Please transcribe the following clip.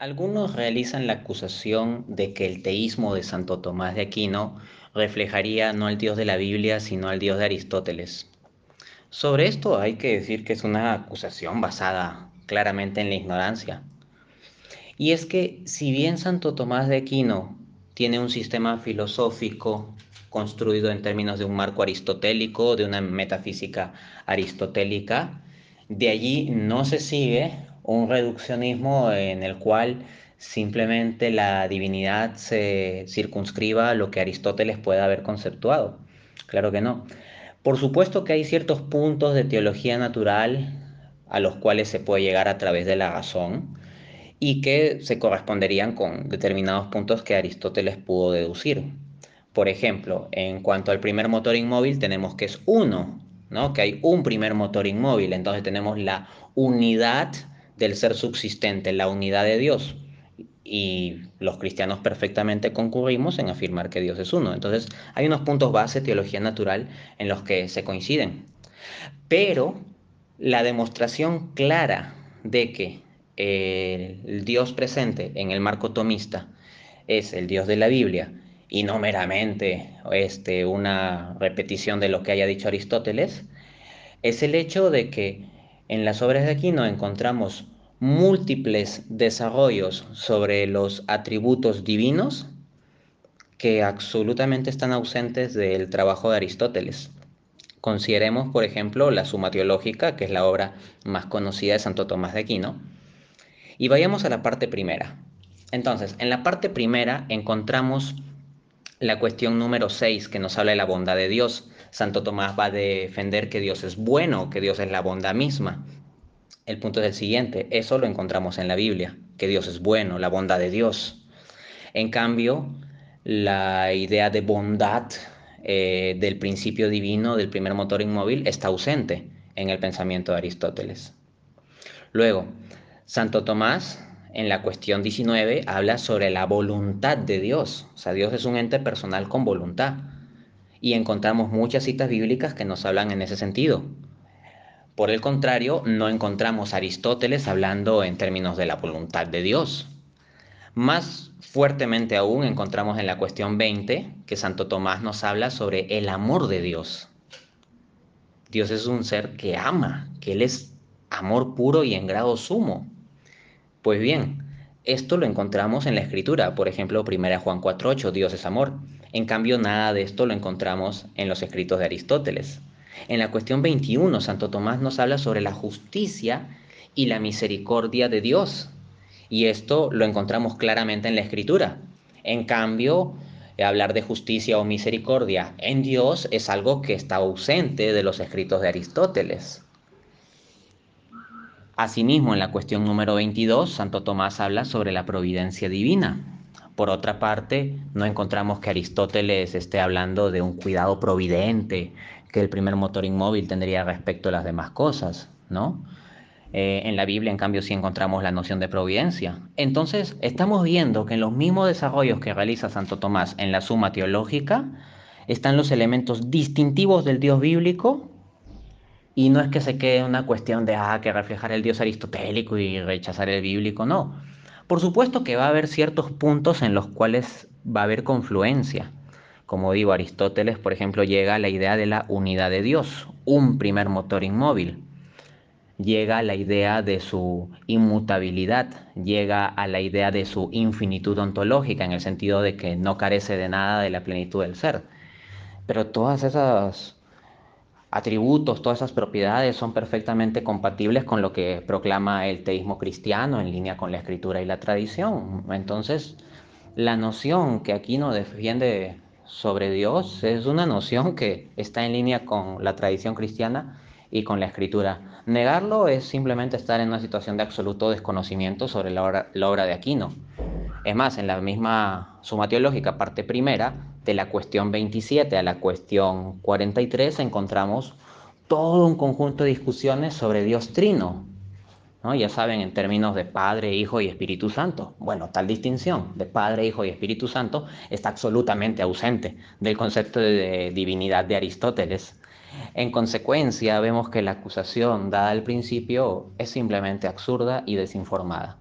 Algunos realizan la acusación de que el teísmo de Santo Tomás de Aquino reflejaría no al Dios de la Biblia, sino al Dios de Aristóteles. Sobre esto hay que decir que es una acusación basada claramente en la ignorancia. Y es que si bien Santo Tomás de Aquino tiene un sistema filosófico construido en términos de un marco aristotélico, de una metafísica aristotélica, de allí no se sigue un reduccionismo en el cual simplemente la divinidad se circunscriba a lo que Aristóteles pueda haber conceptuado. Claro que no. Por supuesto que hay ciertos puntos de teología natural a los cuales se puede llegar a través de la razón y que se corresponderían con determinados puntos que Aristóteles pudo deducir. Por ejemplo, en cuanto al primer motor inmóvil tenemos que es uno, ¿no? que hay un primer motor inmóvil, entonces tenemos la unidad del ser subsistente, la unidad de Dios. Y los cristianos perfectamente concurrimos en afirmar que Dios es uno. Entonces hay unos puntos base, teología natural, en los que se coinciden. Pero la demostración clara de que el Dios presente en el marco tomista es el Dios de la Biblia y no meramente este, una repetición de lo que haya dicho Aristóteles, es el hecho de que en las obras de Aquino encontramos múltiples desarrollos sobre los atributos divinos que absolutamente están ausentes del trabajo de Aristóteles. Consideremos, por ejemplo, la Suma Teológica, que es la obra más conocida de Santo Tomás de Aquino, y vayamos a la parte primera. Entonces, en la parte primera encontramos la cuestión número 6 que nos habla de la bondad de Dios. Santo Tomás va a defender que Dios es bueno, que Dios es la bondad misma. El punto es el siguiente, eso lo encontramos en la Biblia, que Dios es bueno, la bondad de Dios. En cambio, la idea de bondad eh, del principio divino, del primer motor inmóvil, está ausente en el pensamiento de Aristóteles. Luego, Santo Tomás en la cuestión 19 habla sobre la voluntad de Dios. O sea, Dios es un ente personal con voluntad. Y encontramos muchas citas bíblicas que nos hablan en ese sentido. Por el contrario, no encontramos a Aristóteles hablando en términos de la voluntad de Dios. Más fuertemente aún encontramos en la cuestión 20 que Santo Tomás nos habla sobre el amor de Dios. Dios es un ser que ama, que Él es amor puro y en grado sumo. Pues bien, esto lo encontramos en la escritura, por ejemplo, 1 Juan 4.8, Dios es amor. En cambio, nada de esto lo encontramos en los escritos de Aristóteles. En la cuestión 21, Santo Tomás nos habla sobre la justicia y la misericordia de Dios. Y esto lo encontramos claramente en la escritura. En cambio, hablar de justicia o misericordia en Dios es algo que está ausente de los escritos de Aristóteles. Asimismo, en la cuestión número 22, Santo Tomás habla sobre la providencia divina. Por otra parte, no encontramos que Aristóteles esté hablando de un cuidado providente que el primer motor inmóvil tendría respecto a las demás cosas, ¿no? Eh, en la Biblia, en cambio, sí encontramos la noción de providencia. Entonces, estamos viendo que en los mismos desarrollos que realiza Santo Tomás en la Suma Teológica están los elementos distintivos del Dios bíblico y no es que se quede una cuestión de, ah, que reflejar el Dios aristotélico y rechazar el bíblico, no. Por supuesto que va a haber ciertos puntos en los cuales va a haber confluencia. Como digo, Aristóteles, por ejemplo, llega a la idea de la unidad de Dios, un primer motor inmóvil. Llega a la idea de su inmutabilidad, llega a la idea de su infinitud ontológica, en el sentido de que no carece de nada de la plenitud del ser. Pero todas esas atributos, todas esas propiedades son perfectamente compatibles con lo que proclama el teísmo cristiano en línea con la escritura y la tradición. Entonces, la noción que aquí nos defiende sobre Dios es una noción que está en línea con la tradición cristiana y con la escritura. Negarlo es simplemente estar en una situación de absoluto desconocimiento sobre la obra, la obra de Aquino. Es más, en la misma suma teológica, parte primera, de la cuestión 27 a la cuestión 43, encontramos todo un conjunto de discusiones sobre Dios trino. ¿no? Ya saben, en términos de Padre, Hijo y Espíritu Santo. Bueno, tal distinción de Padre, Hijo y Espíritu Santo está absolutamente ausente del concepto de divinidad de Aristóteles. En consecuencia, vemos que la acusación dada al principio es simplemente absurda y desinformada.